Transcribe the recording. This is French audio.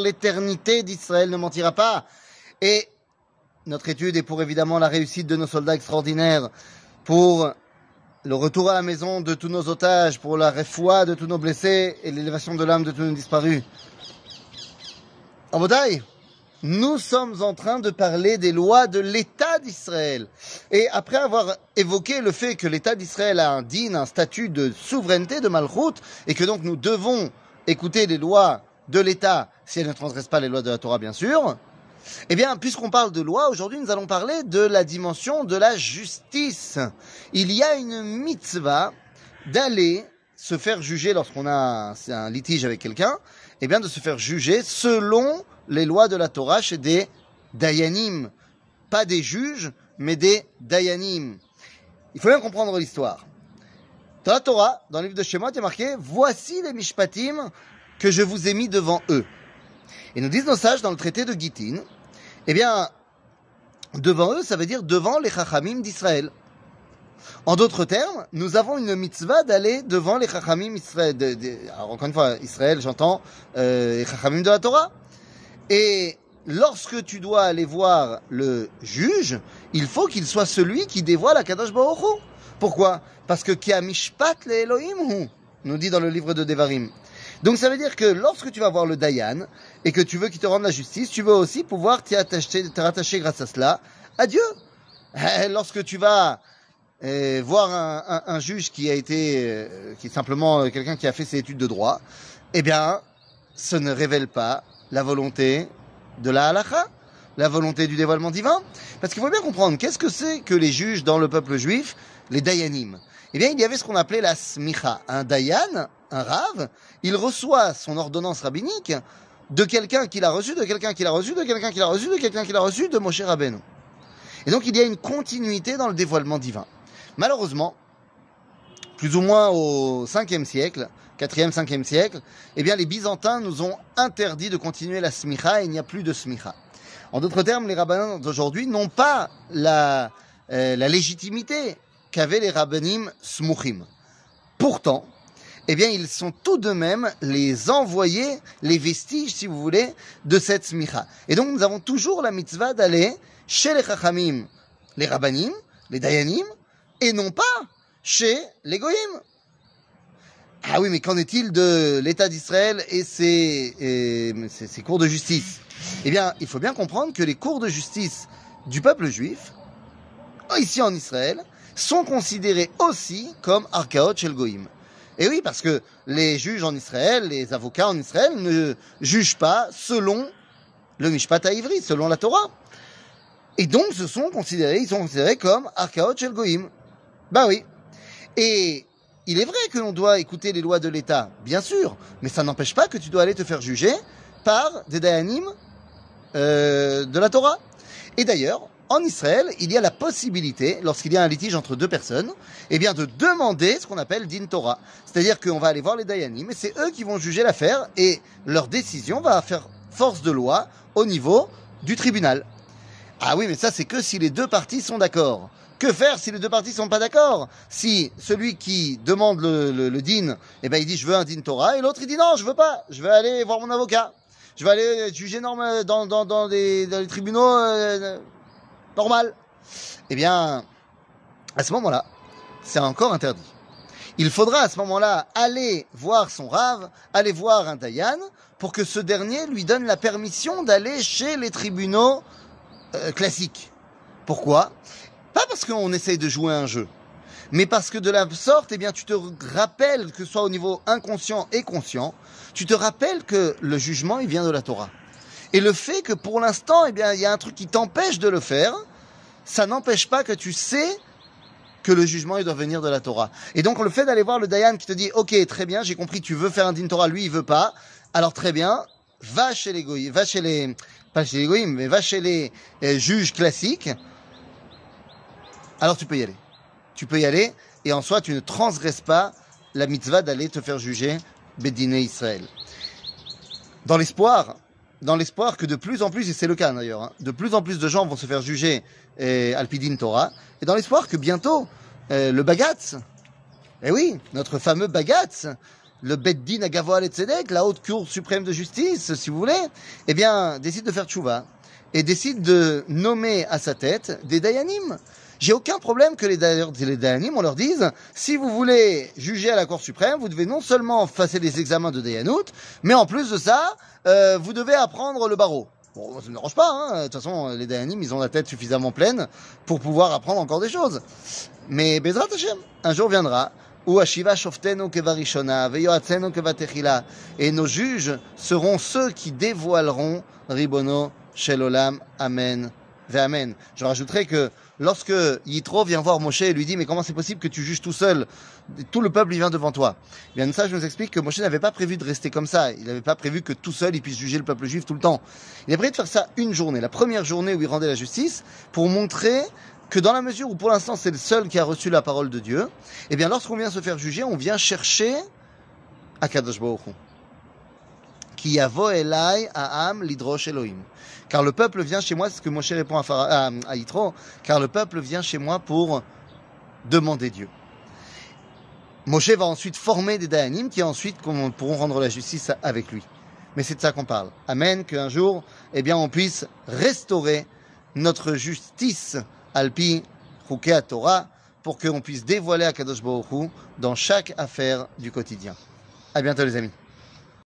l'éternité d'Israël ne mentira pas. Et notre étude est pour évidemment la réussite de nos soldats extraordinaires, pour le retour à la maison de tous nos otages, pour la réfoua de tous nos blessés et l'élévation de l'âme de tous nos disparus. En bataille, nous sommes en train de parler des lois de l'État d'Israël. Et après avoir évoqué le fait que l'État d'Israël a un digne, un statut de souveraineté de Malchut, et que donc nous devons écouter les lois de l'État si elles ne transgressent pas les lois de la Torah, bien sûr. Eh bien, puisqu'on parle de loi, aujourd'hui nous allons parler de la dimension de la justice. Il y a une mitzvah d'aller se faire juger lorsqu'on a un litige avec quelqu'un, eh bien de se faire juger selon les lois de la Torah chez des dayanim. Pas des juges, mais des dayanim. Il faut bien comprendre l'histoire. Dans la Torah, dans le livre de Shemot, il a marqué Voici les mishpatim que je vous ai mis devant eux. Et nous disent nos sages dans le traité de Gittin, eh bien, devant eux, ça veut dire devant les chachamim d'Israël. En d'autres termes, nous avons une mitzvah d'aller devant les chachamim d'Israël. alors encore une fois, Israël, j'entends euh, les chachamim de la Torah. Et lorsque tu dois aller voir le juge, il faut qu'il soit celui qui dévoile la Kadosh Baruch pourquoi? Parce que qui a mishpat le Elohim nous dit dans le livre de Devarim. Donc ça veut dire que lorsque tu vas voir le Dayan et que tu veux qu'il te rende la justice, tu veux aussi pouvoir t'y attacher, te rattacher grâce à cela à Dieu. Eh, lorsque tu vas eh, voir un, juge qui a été, euh, qui est simplement quelqu'un qui a fait ses études de droit, eh bien, ce ne révèle pas la volonté de la halakha, la volonté du dévoilement divin. Parce qu'il faut bien comprendre, qu'est-ce que c'est que les juges dans le peuple juif les dayanim. Eh bien, il y avait ce qu'on appelait la smicha. Un dayan, un rave, il reçoit son ordonnance rabbinique de quelqu'un qui l'a reçu, de quelqu'un qui l'a reçu, de quelqu'un qui l'a reçu, de quelqu'un qui l'a reçu, de Moshe Rabbeinu. Et donc, il y a une continuité dans le dévoilement divin. Malheureusement, plus ou moins au 5e siècle, 4e, 5e siècle, eh bien, les Byzantins nous ont interdit de continuer la smicha et il n'y a plus de smicha. En d'autres termes, les rabbins d'aujourd'hui n'ont pas la, euh, la légitimité qu'avaient les rabbinim smuchim. Pourtant, eh bien, ils sont tout de même les envoyés, les vestiges, si vous voulez, de cette smicha. Et donc, nous avons toujours la mitzvah d'aller chez les chachamim, les rabbanim, les dayanim, et non pas chez les goyim. Ah oui, mais qu'en est-il de l'État d'Israël et ses, cours de justice? Eh bien, il faut bien comprendre que les cours de justice du peuple juif, ici en Israël, sont considérés aussi comme Arkaot Shel Goïm. Et oui, parce que les juges en Israël, les avocats en Israël ne jugent pas selon le Mishpat Ivri, selon la Torah. Et donc, ce sont considérés, ils sont considérés comme Arkaot Shel Goïm. Bah oui. Et il est vrai que l'on doit écouter les lois de l'État, bien sûr, mais ça n'empêche pas que tu dois aller te faire juger par des Dayanim euh, de la Torah. Et d'ailleurs, en Israël, il y a la possibilité, lorsqu'il y a un litige entre deux personnes, eh de demander ce qu'on appelle din Torah. C'est-à-dire qu'on va aller voir les Dayanim, et c'est eux qui vont juger l'affaire, et leur décision va faire force de loi au niveau du tribunal. Ah oui, mais ça, c'est que si les deux parties sont d'accord. Que faire si les deux parties sont pas d'accord? Si celui qui demande le, din, eh ben, il dit je veux un din Torah, et l'autre il dit non, je veux pas, je veux aller voir mon avocat. Je vais aller juger dans, dans, dans, les, tribunaux euh, normal. Eh bien, à ce moment-là, c'est encore interdit. Il faudra à ce moment-là aller voir son rave, aller voir un dayan, pour que ce dernier lui donne la permission d'aller chez les tribunaux euh, classiques. Pourquoi? Pas parce qu'on essaye de jouer un jeu, mais parce que de la sorte, eh bien, tu te rappelles, que ce soit au niveau inconscient et conscient, tu te rappelles que le jugement, il vient de la Torah. Et le fait que pour l'instant, eh bien, il y a un truc qui t'empêche de le faire, ça n'empêche pas que tu sais que le jugement il doit venir de la Torah. Et donc le fait d'aller voir le Dayan qui te dit OK, très bien, j'ai compris, tu veux faire un din Torah, lui il veut pas. Alors très bien, va chez les goyim, va chez les pas chez les goyim, mais va chez les euh, juges classiques. Alors tu peux y aller. Tu peux y aller et en soi tu ne transgresses pas la mitzvah d'aller te faire juger Bédiné Israël. Dans l'espoir dans l'espoir que de plus en plus, et c'est le cas d'ailleurs, hein, de plus en plus de gens vont se faire juger eh, Alpidine Torah, et dans l'espoir que bientôt, eh, le Bagatz, eh oui, notre fameux Bagatz, le Beddin Agavoal et Tzedek, la haute cour suprême de justice, si vous voulez, eh bien, décide de faire tchouva et décide de nommer à sa tête des Dayanim. J'ai aucun problème que les, les on leur dise, si vous voulez juger à la Cour suprême, vous devez non seulement passer les examens de Dayanout, mais en plus de ça, euh, vous devez apprendre le barreau. Bon, ça ne me dérange pas, hein. de toute façon, les Dayanim, ils ont la tête suffisamment pleine pour pouvoir apprendre encore des choses. Mais Bezrat Hashem, un jour viendra où Ashiva Shoftenu Kevarishona, Veyoatzenu Kevatechila, et nos juges seront ceux qui dévoileront Ribono Shelolam, Amen, Amen. Je rajouterai que lorsque Yitro vient voir Moshe et lui dit mais comment c'est possible que tu juges tout seul? Tout le peuple vient devant toi. Bien ça, je nous explique que Moshe n'avait pas prévu de rester comme ça. Il n'avait pas prévu que tout seul il puisse juger le peuple juif tout le temps. Il a prévu de faire ça une journée, la première journée où il rendait la justice, pour montrer que dans la mesure où pour l'instant c'est le seul qui a reçu la parole de Dieu, eh bien lorsqu'on vient se faire juger, on vient chercher Akadosh Baruch Qui yavo elai am lidrosh Elohim. Car le peuple vient chez moi, c'est ce que Moshe répond à, à, Yitro, car le peuple vient chez moi pour demander Dieu. Moshe va ensuite former des Dayanim qui ensuite pourront rendre la justice avec lui. Mais c'est de ça qu'on parle. Amen, qu'un jour, eh bien, on puisse restaurer notre justice alpi à Torah pour qu'on puisse dévoiler à Kadosh Baruch dans chaque affaire du quotidien. À bientôt les amis.